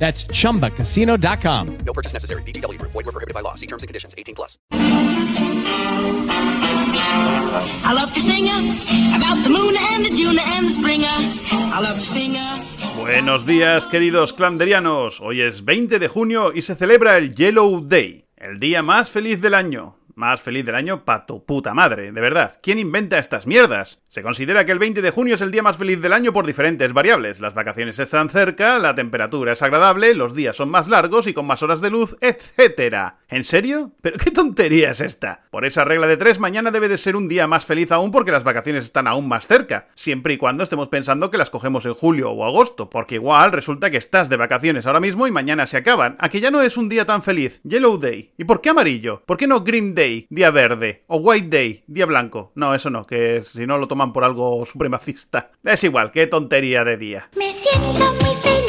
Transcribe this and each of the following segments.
That's chumbacasino.com. No purchase necessary. VGW Group. Void were prohibited by law. See terms and conditions. 18 plus. I love to sing about the moon and the June and the springer. I love to sing. Buenos días, queridos clanderianos. Hoy es 20 de junio y se celebra el Yellow Day, el día más feliz del año. Más feliz del año pa' tu puta madre, de verdad. ¿Quién inventa estas mierdas? Se considera que el 20 de junio es el día más feliz del año por diferentes variables. Las vacaciones están cerca, la temperatura es agradable, los días son más largos y con más horas de luz, etc. ¿En serio? ¿Pero qué tontería es esta? Por esa regla de tres, mañana debe de ser un día más feliz aún porque las vacaciones están aún más cerca, siempre y cuando estemos pensando que las cogemos en julio o agosto, porque igual resulta que estás de vacaciones ahora mismo y mañana se acaban, a que ya no es un día tan feliz. Yellow Day. ¿Y por qué amarillo? ¿Por qué no Green Day? Día verde, o White Day, día blanco. No, eso no, que si no lo toman por algo supremacista. Es igual, qué tontería de día. Me siento muy feliz,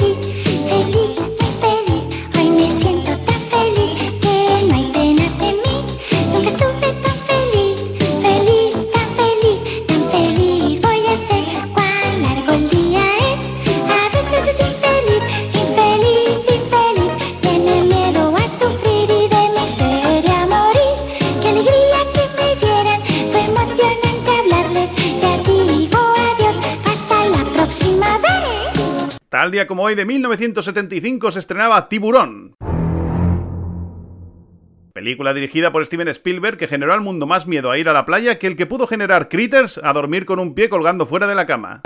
Tal día como hoy de 1975 se estrenaba Tiburón. Película dirigida por Steven Spielberg que generó al mundo más miedo a ir a la playa que el que pudo generar Critters a dormir con un pie colgando fuera de la cama.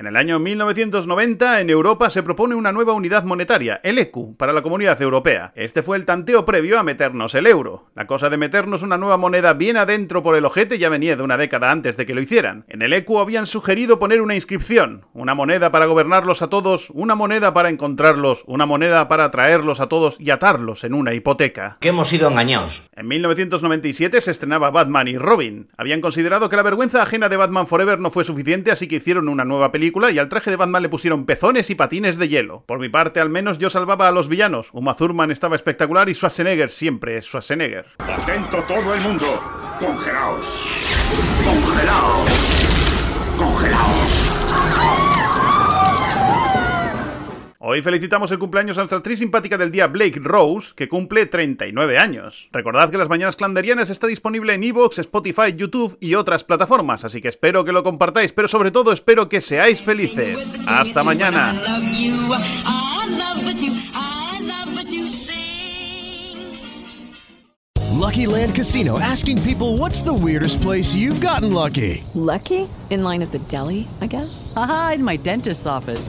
En el año 1990, en Europa se propone una nueva unidad monetaria, el ECU, para la comunidad europea. Este fue el tanteo previo a meternos el euro. La cosa de meternos una nueva moneda bien adentro por el ojete ya venía de una década antes de que lo hicieran. En el ECU habían sugerido poner una inscripción, una moneda para gobernarlos a todos, una moneda para encontrarlos, una moneda para atraerlos a todos y atarlos en una hipoteca. que hemos sido engañados. En 1997 se estrenaba Batman y Robin. Habían considerado que la vergüenza ajena de Batman Forever no fue suficiente, así que hicieron una nueva película y al traje de Batman le pusieron pezones y patines de hielo. Por mi parte, al menos yo salvaba a los villanos. Uma Thurman estaba espectacular y Schwarzenegger siempre es Schwarzenegger. Atento todo el mundo. Congelaos. Congelaos. Congelaos. Hoy felicitamos el cumpleaños a nuestra actriz simpática del día Blake Rose, que cumple 39 años. Recordad que las mañanas clanderianas está disponible en Evox, Spotify, YouTube y otras plataformas, así que espero que lo compartáis, pero sobre todo espero que seáis felices. Hasta mañana. Lucky Land Casino asking people what's the weirdest place you've gotten lucky? Lucky? In line at the deli, I guess? Aha, in my dentist's office.